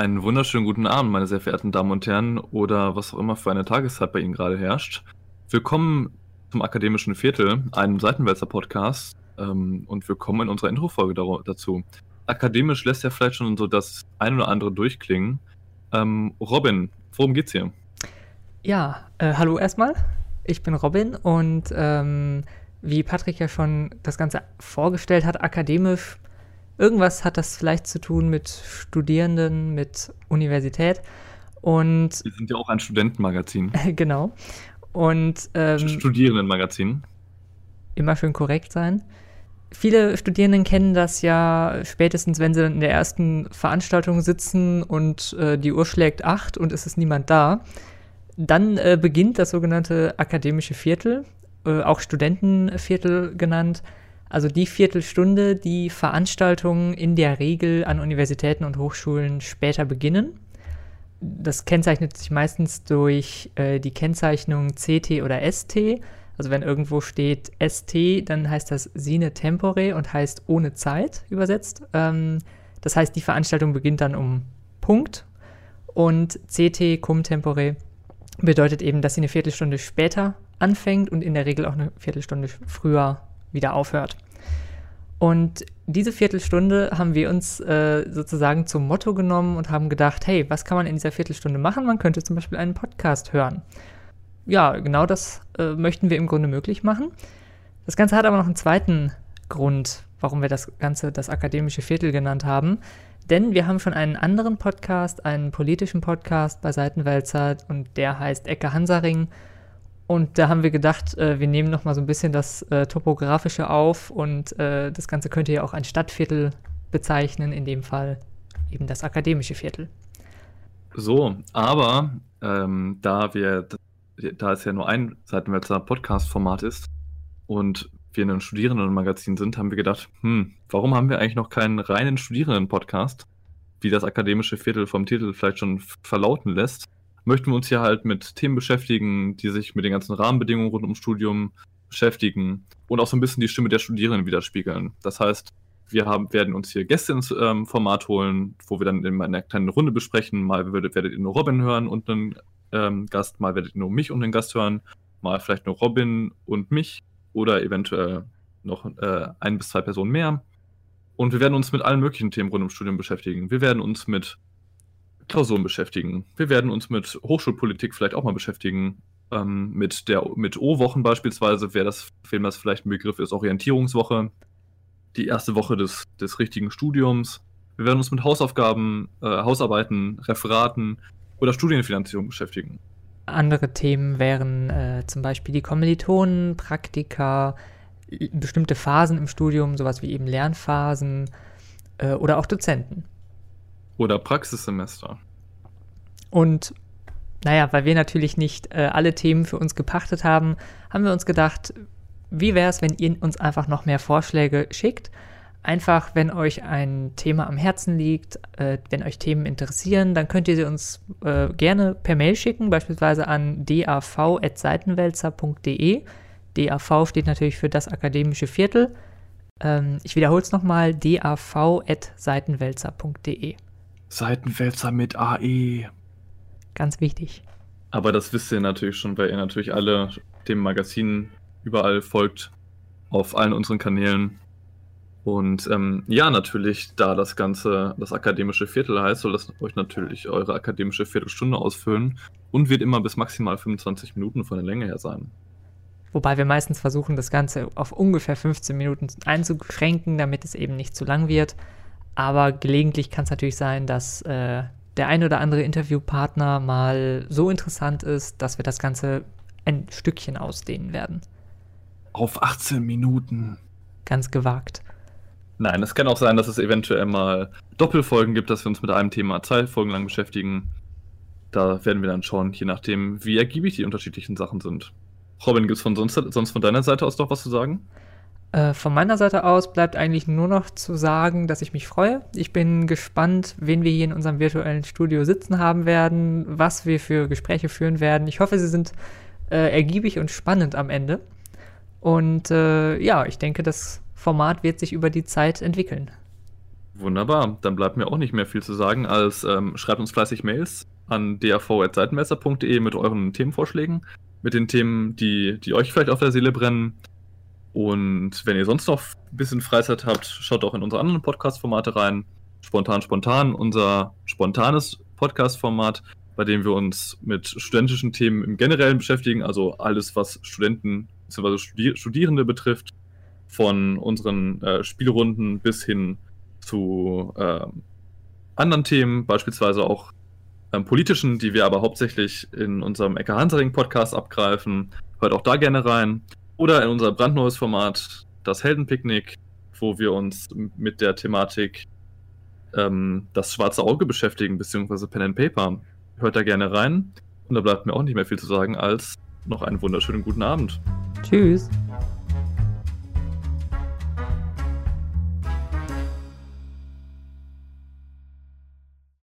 Einen wunderschönen guten Abend, meine sehr verehrten Damen und Herren, oder was auch immer für eine Tageszeit bei Ihnen gerade herrscht. Willkommen zum Akademischen Viertel, einem Seitenwälzer-Podcast, ähm, und willkommen in unserer Introfolge dazu. Akademisch lässt ja vielleicht schon so das ein oder andere durchklingen. Ähm, Robin, worum geht's hier? Ja, äh, hallo erstmal. Ich bin Robin und ähm, wie Patrick ja schon das Ganze vorgestellt hat, akademisch Irgendwas hat das vielleicht zu tun mit Studierenden, mit Universität. Und wir sind ja auch ein Studentenmagazin. genau. Und ähm, Studierendenmagazin. Immer schön korrekt sein. Viele Studierenden kennen das ja spätestens, wenn sie in der ersten Veranstaltung sitzen und äh, die Uhr schlägt acht und es ist niemand da. Dann äh, beginnt das sogenannte akademische Viertel, äh, auch Studentenviertel genannt. Also die Viertelstunde, die Veranstaltungen in der Regel an Universitäten und Hochschulen später beginnen. Das kennzeichnet sich meistens durch äh, die Kennzeichnung CT oder ST. Also wenn irgendwo steht ST, dann heißt das sine tempore und heißt ohne Zeit übersetzt. Ähm, das heißt, die Veranstaltung beginnt dann um Punkt. Und CT cum tempore bedeutet eben, dass sie eine Viertelstunde später anfängt und in der Regel auch eine Viertelstunde früher wieder aufhört. Und diese Viertelstunde haben wir uns äh, sozusagen zum Motto genommen und haben gedacht, hey, was kann man in dieser Viertelstunde machen? Man könnte zum Beispiel einen Podcast hören. Ja, genau das äh, möchten wir im Grunde möglich machen. Das Ganze hat aber noch einen zweiten Grund, warum wir das Ganze das akademische Viertel genannt haben. Denn wir haben schon einen anderen Podcast, einen politischen Podcast bei Seitenwälzer und der heißt Ecke Hansaring. Und da haben wir gedacht, äh, wir nehmen noch mal so ein bisschen das äh, Topografische auf und äh, das Ganze könnte ja auch ein Stadtviertel bezeichnen, in dem Fall eben das akademische Viertel. So, aber ähm, da wir, da es ja nur ein Seitenwälzer Podcast-Format ist und wir ein Studierendenmagazin sind, haben wir gedacht, hm, warum haben wir eigentlich noch keinen reinen Studierenden-Podcast, wie das akademische Viertel vom Titel vielleicht schon verlauten lässt? Möchten wir uns hier halt mit Themen beschäftigen, die sich mit den ganzen Rahmenbedingungen rund ums Studium beschäftigen und auch so ein bisschen die Stimme der Studierenden widerspiegeln. Das heißt, wir haben, werden uns hier Gäste ins ähm, Format holen, wo wir dann in einer kleinen Runde besprechen. Mal werdet, werdet ihr nur Robin hören und einen ähm, Gast, mal werdet ihr nur mich und einen Gast hören, mal vielleicht nur Robin und mich oder eventuell noch äh, ein bis zwei Personen mehr. Und wir werden uns mit allen möglichen Themen rund ums Studium beschäftigen. Wir werden uns mit Klausuren beschäftigen. Wir werden uns mit Hochschulpolitik vielleicht auch mal beschäftigen. Ähm, mit der mit O-Wochen beispielsweise, wer das, wem das vielleicht ein Begriff ist, Orientierungswoche, die erste Woche des, des richtigen Studiums. Wir werden uns mit Hausaufgaben, äh, Hausarbeiten, Referaten oder Studienfinanzierung beschäftigen. Andere Themen wären äh, zum Beispiel die Kommilitonen, Praktika, bestimmte Phasen im Studium, sowas wie eben Lernphasen äh, oder auch Dozenten. Oder Praxissemester. Und naja, weil wir natürlich nicht äh, alle Themen für uns gepachtet haben, haben wir uns gedacht, wie wäre es, wenn ihr uns einfach noch mehr Vorschläge schickt? Einfach, wenn euch ein Thema am Herzen liegt, äh, wenn euch Themen interessieren, dann könnt ihr sie uns äh, gerne per Mail schicken, beispielsweise an dav.seitenwälzer.de. DAV steht natürlich für das akademische Viertel. Ähm, ich wiederhole es nochmal, dav.seitenwälzer.de. Seitenwälzer mit AE. Ganz wichtig. Aber das wisst ihr natürlich schon, weil ihr natürlich alle dem Magazin überall folgt, auf allen unseren Kanälen. Und ähm, ja, natürlich, da das Ganze das akademische Viertel heißt, soll das euch natürlich eure akademische Viertelstunde ausfüllen und wird immer bis maximal 25 Minuten von der Länge her sein. Wobei wir meistens versuchen, das Ganze auf ungefähr 15 Minuten einzuschränken, damit es eben nicht zu lang wird. Aber gelegentlich kann es natürlich sein, dass äh, der ein oder andere Interviewpartner mal so interessant ist, dass wir das Ganze ein Stückchen ausdehnen werden. Auf 18 Minuten. Ganz gewagt. Nein, es kann auch sein, dass es eventuell mal Doppelfolgen gibt, dass wir uns mit einem Thema zwei Folgen lang beschäftigen. Da werden wir dann schauen, je nachdem, wie ergiebig die unterschiedlichen Sachen sind. Robin, gibt es von sonst, sonst von deiner Seite aus noch was zu sagen? Äh, von meiner Seite aus bleibt eigentlich nur noch zu sagen, dass ich mich freue. Ich bin gespannt, wen wir hier in unserem virtuellen Studio sitzen haben werden, was wir für Gespräche führen werden. Ich hoffe, sie sind äh, ergiebig und spannend am Ende. Und äh, ja, ich denke, das Format wird sich über die Zeit entwickeln. Wunderbar, dann bleibt mir auch nicht mehr viel zu sagen, als ähm, schreibt uns fleißig Mails an dav.seitenmesser.de mit euren Themenvorschlägen, mit den Themen, die, die euch vielleicht auf der Seele brennen. Und wenn ihr sonst noch ein bisschen Freizeit habt, schaut auch in unsere anderen Podcast-Formate rein. Spontan, spontan, unser spontanes Podcast-Format, bei dem wir uns mit studentischen Themen im Generellen beschäftigen, also alles, was Studenten bzw. Studi Studierende betrifft, von unseren äh, Spielrunden bis hin zu äh, anderen Themen, beispielsweise auch ähm, politischen, die wir aber hauptsächlich in unserem Ecke Hansaring Podcast abgreifen. Hört auch da gerne rein. Oder in unser brandneues Format, das Heldenpicknick, wo wir uns mit der Thematik ähm, das schwarze Auge beschäftigen, beziehungsweise Pen and Paper. Hört da gerne rein. Und da bleibt mir auch nicht mehr viel zu sagen als noch einen wunderschönen guten Abend. Tschüss.